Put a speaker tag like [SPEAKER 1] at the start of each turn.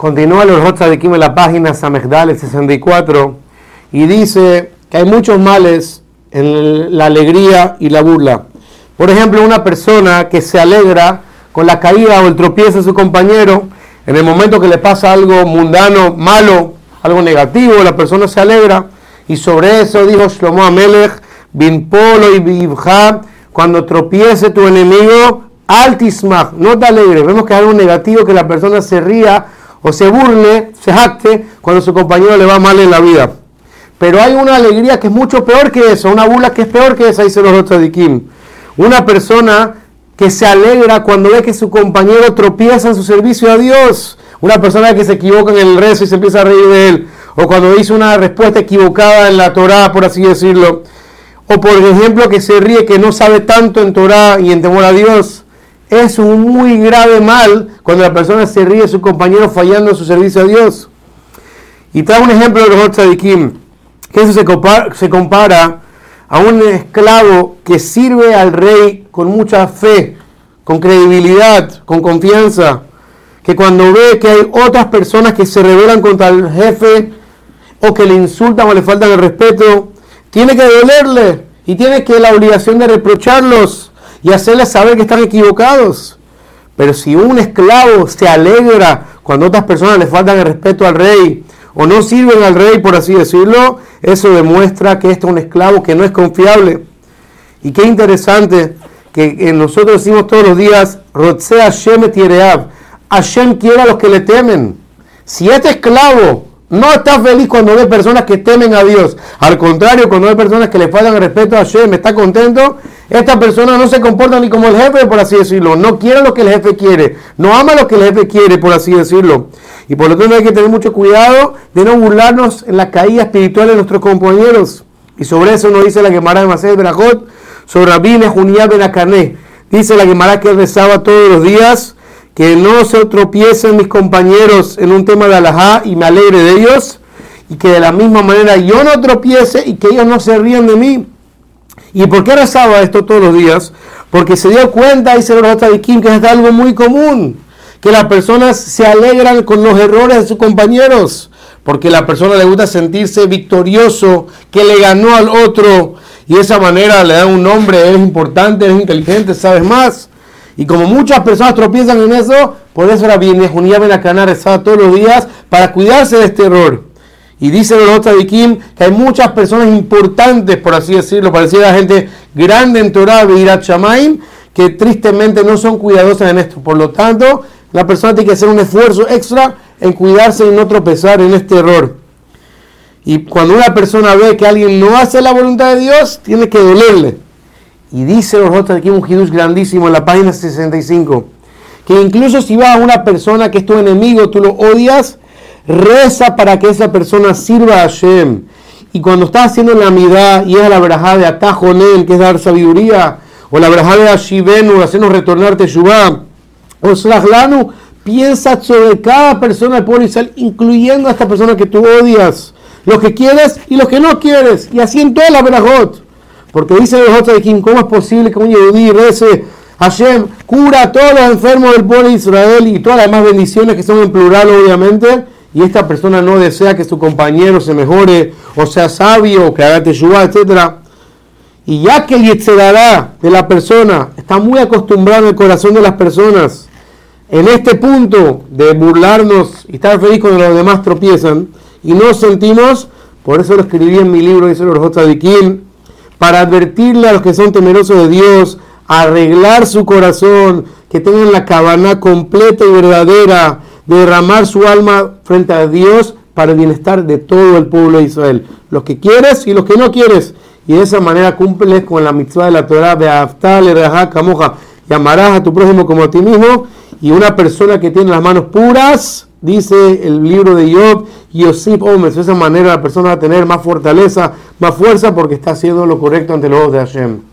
[SPEAKER 1] Continúa los de Kim en la página Samegdal 64 y dice que hay muchos males en la alegría y la burla. Por ejemplo, una persona que se alegra con la caída o el tropiezo de su compañero, en el momento que le pasa algo mundano, malo, algo negativo, la persona se alegra. Y sobre eso dijo Shlomo Amelech, bin polo y bibja, cuando tropiece tu enemigo, altismach, no te alegres. Vemos que hay algo negativo que la persona se ría o se burle, se jacte cuando su compañero le va mal en la vida. Pero hay una alegría que es mucho peor que eso, una burla que es peor que esa, dice los otros de Kim. Una persona que se alegra cuando ve que su compañero tropieza en su servicio a Dios. Una persona que se equivoca en el rezo y se empieza a reír de él. O cuando dice una respuesta equivocada en la Torah, por así decirlo. O por ejemplo que se ríe que no sabe tanto en Torah y en temor a Dios es un muy grave mal cuando la persona se ríe de su compañero fallando en su servicio a Dios. Y trae un ejemplo de los Kim, que eso se compara, se compara a un esclavo que sirve al rey con mucha fe, con credibilidad, con confianza, que cuando ve que hay otras personas que se rebelan contra el jefe o que le insultan o le faltan el respeto, tiene que dolerle y tiene que la obligación de reprocharlos y hacerles saber que están equivocados. Pero si un esclavo se alegra cuando otras personas le faltan el respeto al rey o no sirven al rey, por así decirlo, eso demuestra que este es un esclavo que no es confiable. Y qué interesante que nosotros decimos todos los días, Rotsea Hashem Tiereab, Hashem quiere a los que le temen. Si este esclavo no está feliz cuando ve personas que temen a Dios. Al contrario, cuando ve personas que le faltan el respeto a Hashem, está contento. Esta persona no se comporta ni como el jefe, por así decirlo. No quiere lo que el jefe quiere. No ama lo que el jefe quiere, por así decirlo. Y por lo tanto hay que tener mucho cuidado de no burlarnos en la caída espiritual de nuestros compañeros. Y sobre eso nos dice la Gemara de Masé Berajot, sobre Rabine Junia Benacané. Dice la Gemara que rezaba todos los días que no se tropiecen mis compañeros en un tema de alajá y me alegre de ellos, y que de la misma manera yo no tropiece y que ellos no se rían de mí. ¿Y por qué rezaba esto todos los días? Porque se dio cuenta, dice el Kim, que es algo muy común, que las personas se alegran con los errores de sus compañeros, porque a la persona le gusta sentirse victorioso, que le ganó al otro, y de esa manera le da un nombre, eres importante, eres inteligente, sabes más. Y como muchas personas tropiezan en eso, por eso la Junía Benacana rezaba todos los días para cuidarse de este error. Y dice el Kim que hay muchas personas importantes, por así decirlo, parecida gente grande en Torah, Beirat Shamaim, que tristemente no son cuidadosas en esto. Por lo tanto, la persona tiene que hacer un esfuerzo extra en cuidarse y no tropezar en este error. Y cuando una persona ve que alguien no hace la voluntad de Dios, tiene que dolerle. Y dice los otros aquí un hidush grandísimo en la página 65, que incluso si va a una persona que es tu enemigo, tú lo odias, reza para que esa persona sirva a Hashem. Y cuando estás haciendo la amidad y es la verajá de Atajonen, que es dar sabiduría, o la verajá de Ashivenu, hacernos retornar Teshuvah, o Slahlanu, piensa sobre cada persona del pueblo Israel, incluyendo a esta persona que tú odias, lo que quieres y lo que no quieres, y así en toda la verajot. Porque dice los otros de ¿cómo es posible que un Yehudí rece Hashem cura a todos los enfermos del pueblo de Israel y todas las demás bendiciones que son en plural, obviamente? Y esta persona no desea que su compañero se mejore, o sea sabio, que haga teshuva, etc. Y ya que el dará de la persona está muy acostumbrado el corazón de las personas en este punto de burlarnos y estar feliz cuando los demás tropiezan y no sentimos, por eso lo escribí en mi libro, dice de Kim, para advertirle a los que son temerosos de Dios, arreglar su corazón, que tengan la cabana completa y verdadera, derramar su alma frente a Dios para el bienestar de todo el pueblo de Israel. Los que quieres y los que no quieres. Y de esa manera cumples con la mitzvah de la Torah de Aftal, Kamoja. Y amarás a tu prójimo como a ti mismo. Y una persona que tiene las manos puras, dice el libro de Job, Yosif Omes. De esa manera la persona va a tener más fortaleza, más fuerza, porque está haciendo lo correcto ante los ojos de Hashem.